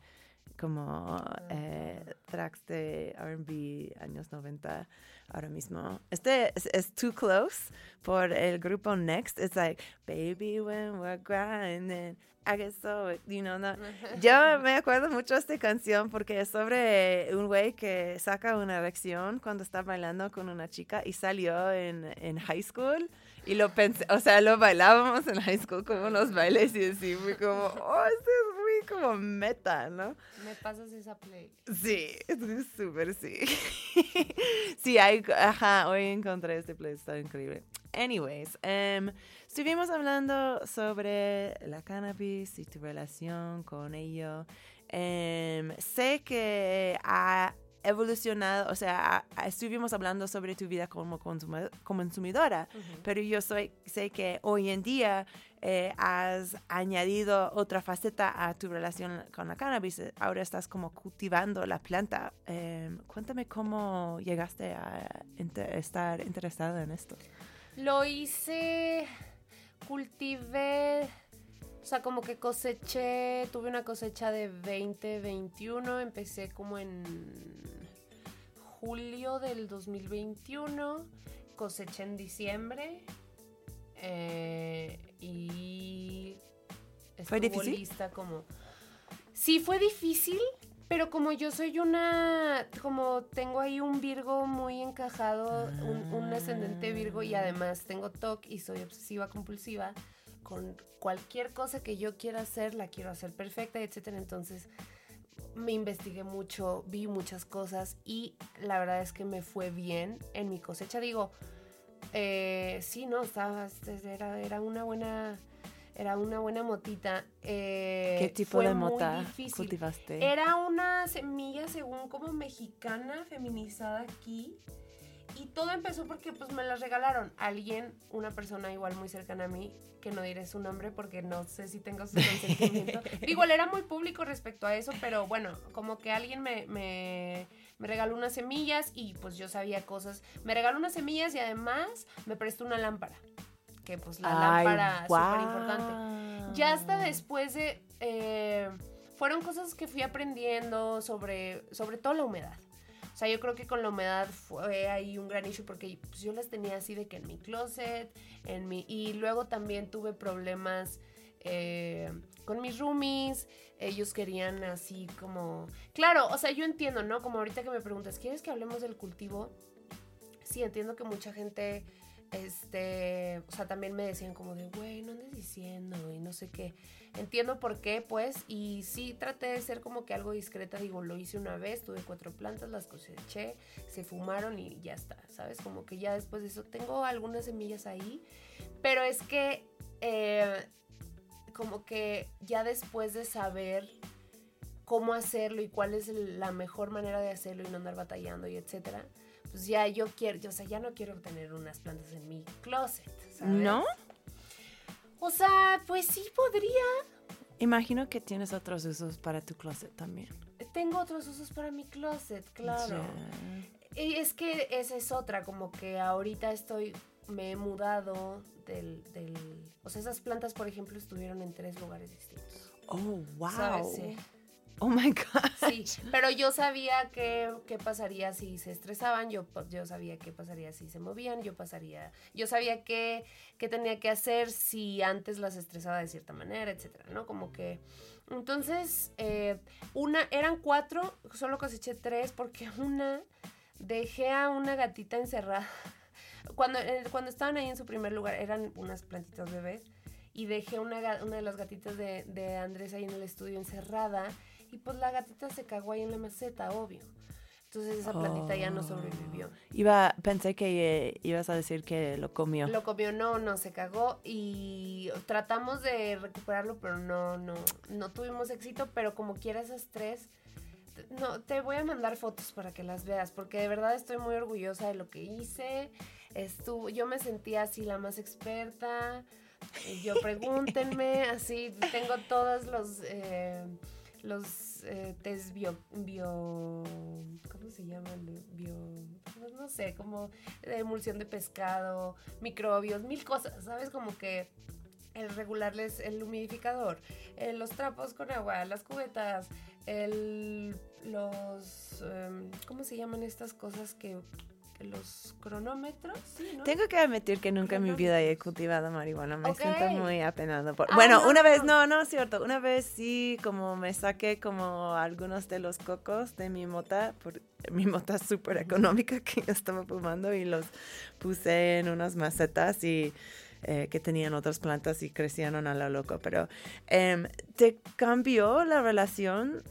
como eh, tracks de R&B años 90 ahora mismo. Este es, es Too Close por el grupo Next. It's like, baby, when we're grinding, I get so, you know, no. [LAUGHS] Yo me acuerdo mucho de esta canción porque es sobre un güey que saca una erección cuando está bailando con una chica y salió en, en high school. Y lo pensé, o sea, lo bailábamos en high school como unos bailes y así, fue como, oh, esto es como meta, ¿no? Me pasas esa play. Sí, es súper sí. [LAUGHS] sí, hay, ajá, hoy encontré este play, está increíble. Anyways, em, estuvimos hablando sobre la cannabis y tu relación con ello. Em, sé que ha evolucionado, o sea, estuvimos hablando sobre tu vida como consuma- consumidora, pero yo soy, sé que hoy en día eh, has añadido otra faceta a tu relación con la cannabis. Ahora estás como cultivando la planta. Eh, cuéntame cómo llegaste a estar interesada en esto. Lo hice, cultivé, o sea, como que coseché, tuve una cosecha de 2021, empecé como en julio del 2021, coseché en diciembre eh, y ¿Fue difícil? lista como... Sí, fue difícil, pero como yo soy una, como tengo ahí un Virgo muy encajado, un, un ascendente Virgo y además tengo TOC y soy obsesiva compulsiva, con cualquier cosa que yo quiera hacer, la quiero hacer perfecta, etcétera. Entonces me investigué mucho, vi muchas cosas y la verdad es que me fue bien en mi cosecha. Digo, eh, sí, no, estaba, era, era una buena... Era una buena motita. eh, ¿Qué tipo fue de mota cultivaste? Era una semilla según como mexicana, feminizada aquí. Y todo empezó porque pues me la regalaron. Alguien, una persona igual muy cercana a mí, que no diré su nombre porque no sé si tengo su consentimiento. [LAUGHS] Digo, él era muy público respecto a eso, pero bueno, como que alguien me, me, me regaló unas semillas y pues yo sabía cosas. Me regaló unas semillas y además me prestó una lámpara. Que pues la Ay, lámpara súper guau. importante. Ya hasta después de... eh, fueron cosas que fui aprendiendo sobre, sobre todo la humedad. O sea, yo creo que con la humedad fue ahí un gran issue porque pues, yo las tenía así de que en mi closet, en mi... Y luego también tuve problemas eh, con mis roomies. Ellos querían así como... Claro, o sea, yo entiendo, ¿no? Como ahorita que me preguntas, ¿quieres que hablemos del cultivo? Sí, entiendo que mucha gente este, o sea, también me decían como de, güey, no andes diciendo y no sé qué. Entiendo por qué, pues, y sí traté de ser como que algo discreta, digo, lo hice una vez, tuve cuatro plantas, las coseché, se fumaron y ya está, ¿sabes? Como que ya después de eso tengo algunas semillas ahí, pero es que, eh, como que ya después de saber cómo hacerlo y cuál es la mejor manera de hacerlo y no andar batallando y etcétera, pues ya yo quiero, yo, o sea, ya no quiero tener unas plantas en mi closet, ¿sabes? ¿No? O sea, pues sí podría. Imagino que tienes otros usos para tu closet también. Tengo otros usos para mi closet, claro. Y es que esa es otra, como que ahorita estoy, me he mudado del, del... O sea, esas plantas, por ejemplo, estuvieron en tres lugares distintos. Oh, wow. ¿Sabes? Sí. Oh my God. Sí, pero yo sabía qué, qué pasaría si se estresaban, yo, pa- yo sabía qué pasaría si se movían, yo pasaría, yo sabía qué, qué tenía que hacer si antes las estresaba de cierta manera, etcétera, ¿no? Como que, entonces, eh, una, eran cuatro, solo coseché tres porque una, dejé a una gatita encerrada. Cuando, eh, cuando estaban ahí en su primer lugar, eran unas plantitas bebés, y dejé una, una de las gatitas de, de Andrés ahí en el estudio encerrada y pues la gatita se cagó ahí en la maceta, obvio. Entonces esa plantita ya no Oh. sobrevivió. Iba, pensé que eh, ibas a decir que lo comió. Lo comió, no, no, se cagó y tratamos de recuperarlo, pero no, no, no tuvimos éxito, pero como quiera esas tres, no, te voy a mandar fotos para que las veas, porque de verdad estoy muy orgullosa de lo que hice. Estuvo, yo me sentía así la más experta. Yo pregúntenme, [LAUGHS] así tengo todos los eh, los eh, test bio, bio ¿cómo se llaman? Bio, no sé, como emulsión de pescado, microbios, mil cosas, ¿sabes? Como que el regularles el humidificador, eh, los trapos con agua, las cubetas, el, los, em, ¿cómo se llaman estas cosas que los cronómetros? Sí, ¿no? Tengo que admitir que nunca en mi vida he cultivado marihuana. Me siento muy apenado. Por... Ah, bueno, no, una vez, no. no, no es cierto. Una vez sí, como me saqué como algunos de los cocos de mi mota, por, [LAUGHS] mi mota súper económica que yo estaba fumando y los puse en unas macetas y eh, que tenían otras plantas y crecieron a lo loco. Pero, em, ¿te cambió la relación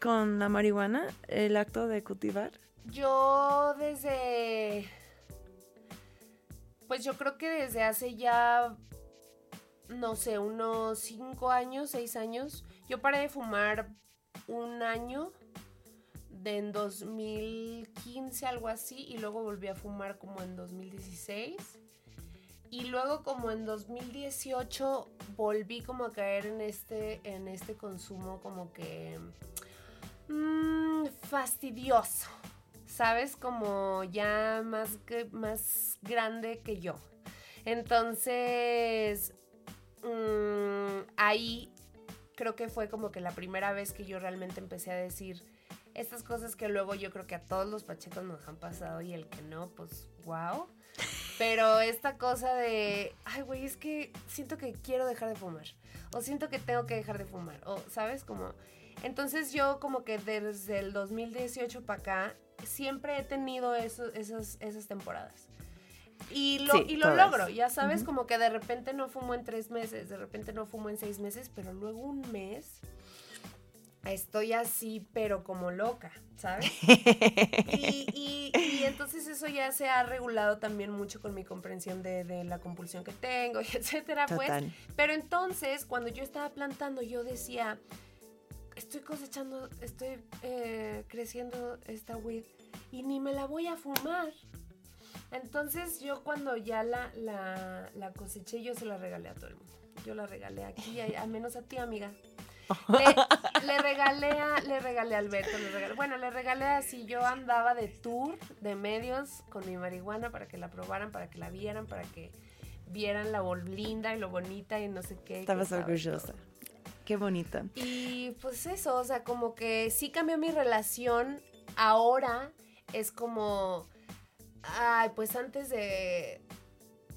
con la marihuana, el acto de cultivar? Yo desde. Pues yo creo que desde hace ya. No sé, unos cinco años, seis años. Yo paré de fumar un año de en 2015, algo así, y luego volví a fumar como en 2016. Y luego como en 2018 volví como a caer en este, en este consumo como que mm, fastidioso, ¿sabes? Como ya más, que- más grande que yo. Entonces, mm, ahí creo que fue como que la primera vez que yo realmente empecé a decir estas cosas que luego yo creo que a todos los pachecos nos han pasado y el que no, pues wow. [LAUGHS] Pero esta cosa de, ay, güey, es que siento que quiero dejar de fumar. O siento que tengo que dejar de fumar. O, ¿sabes? Como... Entonces yo como que desde el 2018 para acá siempre he tenido eso- esos, esas temporadas. Y lo, Sí, y lo logro, ya sabes, como que de repente no fumo en tres meses, de repente no fumo en seis meses, pero luego un mes estoy así, pero como loca, ¿sabes? Y, [LAUGHS] y- y entonces eso ya se ha regulado también mucho con mi comprensión de, de la compulsión que tengo, [LAUGHS] y etcétera, pues. Pero entonces, cuando yo estaba plantando, yo decía, estoy cosechando, estoy eh, creciendo esta weed y ni me la voy a fumar. Entonces yo cuando ya la, la, la coseché, yo se la regalé a todo el mundo. Yo la regalé aquí, a- al menos a ti, amiga. Le, [LAUGHS] le regalé a, le regalé a Alberto, le regalé, bueno, le regalé así, yo andaba de tour de medios con mi marihuana para que la probaran, para que la vieran, para que vieran la bol- linda y lo bonita y no sé qué. Estabas estaba orgullosa. todo. Qué bonito. Y pues eso, o sea, como que sí cambió mi relación. Ahora es como, ay, pues antes de,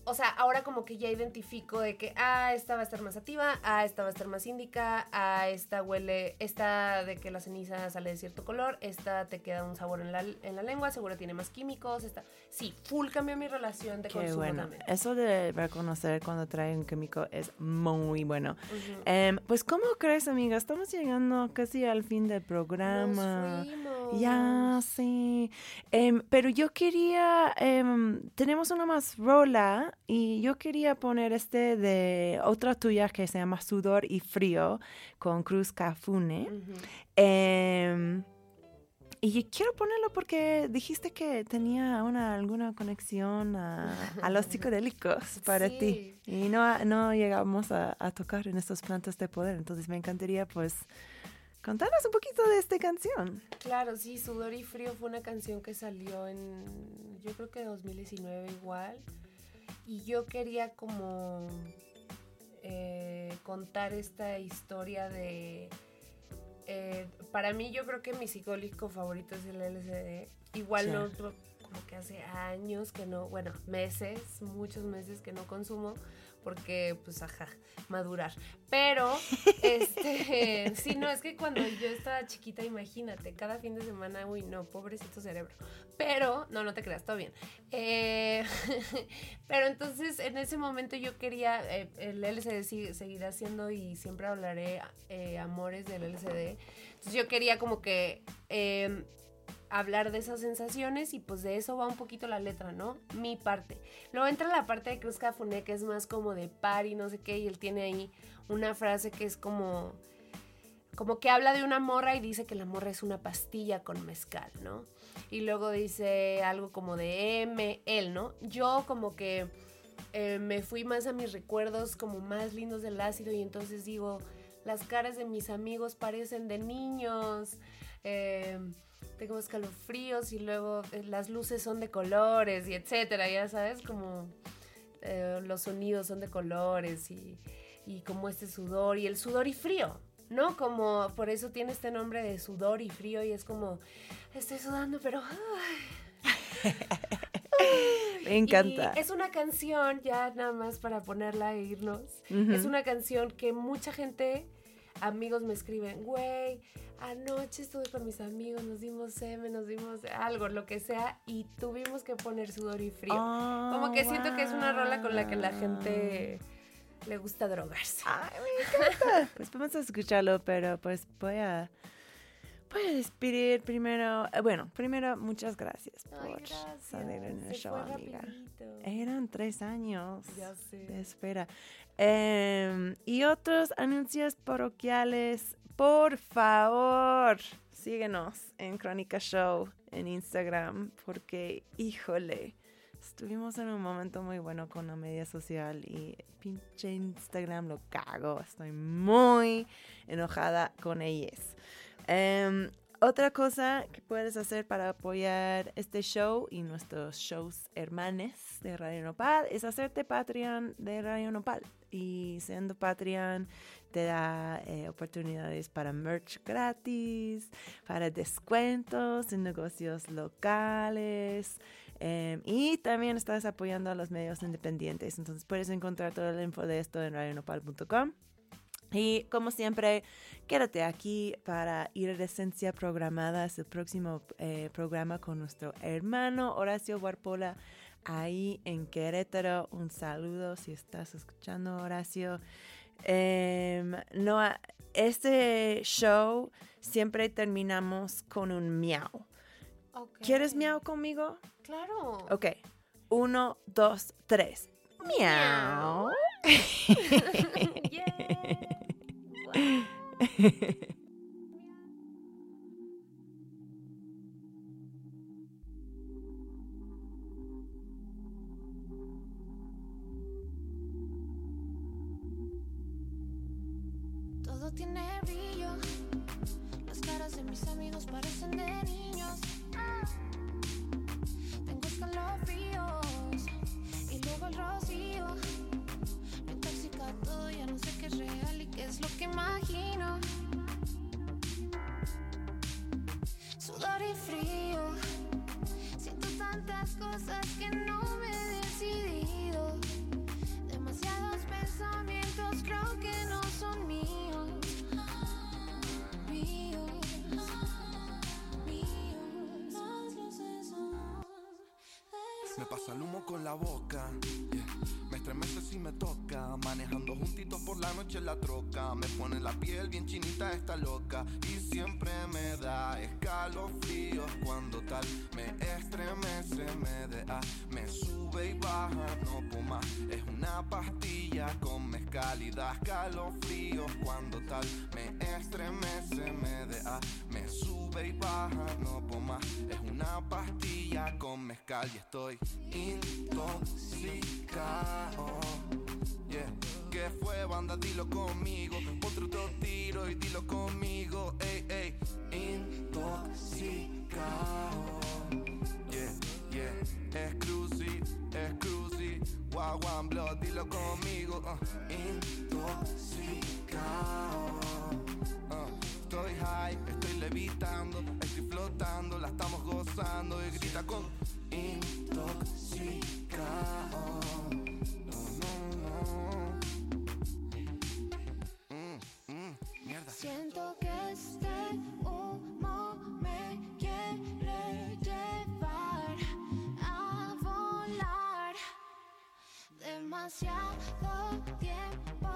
o sea, ahora como que ya identifico de que, ah, esta va a estar más activa, ah, esta va a estar más índica, ah, esta huele, esta de que la ceniza sale de cierto color, esta te queda un sabor en la, en la lengua, seguro tiene más químicos, esta, sí, full cambió mi relación de Qué consumo bueno. también. Eso de reconocer cuando trae un químico es muy bueno. Em, pues, ¿cómo crees, amiga? Estamos llegando casi al fin del programa. Nos fuimos. Ya, sí. Em, pero yo quería, em, tenemos una más rola y yo quería poner este de otra tuya que se llama Sudor y Frío con Cruz Cafune. Em, y quiero ponerlo porque dijiste que tenía una, alguna conexión a, a los psicodélicos [LAUGHS] para ti. Y no, no llegamos a, a tocar en estos plantas de poder. Entonces me encantaría pues contarnos un poquito de esta canción. Claro, sí, Sudor y Frío fue una canción que salió en, yo creo que 2019 igual. Y yo quería como eh, contar esta historia de... eh, para mí yo creo que mi psicólico favorito es el LSD. Igual no, no- como que hace años que no, bueno, meses, muchos meses que no consumo porque pues ajá, madurar. Pero [LAUGHS] este, sí, no, es que cuando yo estaba chiquita, imagínate, cada fin de semana, uy, no, pobrecito cerebro. Pero, no, no te creas, todo bien. Eh, [LAUGHS] pero entonces, en ese momento yo quería, eh, el LCD seguirá siendo y siempre hablaré eh, amores del LCD. Entonces yo quería como que eh, hablar de esas sensaciones y pues de eso va un poquito la letra, ¿no? Mi parte. Luego entra la parte de Cruz Cafuné que es más como de par y no sé qué y él tiene ahí una frase que es como como que habla de una morra y dice que la morra es una pastilla con mezcal, ¿no? Y luego dice algo como de M, él, ¿no? Yo como que eh, me fui más a mis recuerdos como más lindos del ácido y entonces digo, las caras de mis amigos parecen de niños, eh, tengo escalofríos y luego eh, las luces son de colores y etcétera, ya sabes, como eh, los sonidos son de colores y, y como este sudor y el sudor y frío, ¿no? Como por eso tiene este nombre de sudor y frío y es como, estoy sudando, pero... ay, [LAUGHS] Me encanta. y es una canción, ya nada más para ponerla e irnos. Es una canción que mucha gente, amigos me escriben, güey, anoche estuve con mis amigos, nos dimos seme, nos dimos algo, lo que sea, y tuvimos que poner sudor y frío. Como que siento que es una rola con la que la gente le gusta drogarse. Ay, me encanta. [LAUGHS] pues vamos a escucharlo, pero pues voy a, voy a despedir primero. eh, Bueno, primero, muchas gracias por gracias. salir en el Se show, amiga. rapidito. Eran tres años Ya de espera. Em, y otros anuncios parroquiales, por favor. síguenos en Crónica Show en Instagram porque, híjole, estuvimos en un momento muy bueno con la media social y pinche Instagram lo cago. Estoy muy enojada con ellos. Em, otra cosa que puedes hacer para apoyar este show y nuestros shows hermanes de Radio Nopal es hacerte Patreon de Radio Nopal. Y siendo Patreon te da eh, oportunidades para merch gratis, para descuentos en negocios locales. em, y también estás apoyando a los medios independientes. Entonces puedes encontrar toda la info de esto en radionopal.com. Y como siempre, quédate aquí para Iridescencia Programada. Es el próximo eh, programa con nuestro hermano Horacio Warpola ahí en Querétaro. Un saludo si estás escuchando, Horacio. No, a- este show siempre terminamos con un miau. ¿Quieres miau conmigo? Claro. Ok. Uno, dos, tres. Miau. [LAUGHS] [LAUGHS] Yeah. Todo [LAUGHS] es lo que imagino. Sudor y frío. Siento tantas cosas que no me he decidido. Demasiados pensamientos creo que no son míos. Míos. Míos. Me pasa el humo con la boca. Me estremece si me toca. Manejando juntitos por la noche en la troca. Me pone la piel bien chinita esta loca. Y siempre me da escalofríos cuando tal me estremece, me da. Me sube y baja, no más. Es una pastilla con mezcal y da escalofríos cuando tal me estremece, me da. Me sube y baja, no más. Es una pastilla con mezcal y estoy intoxicado. Yeah. ¿Qué fue, banda? Dilo conmigo. Ponte otro tiro y dilo conmigo. Ey, ey. Intoxicado. Yeah, yeah. Es cruci, es. Wow, one blood, dilo conmigo. uh. Intoxicado. Uh, Estoy high, estoy levitando, estoy flotando, la estamos gozando y grita con intoxicado. Siento que este humo me quiere llevar a volar. Demasiado tiempo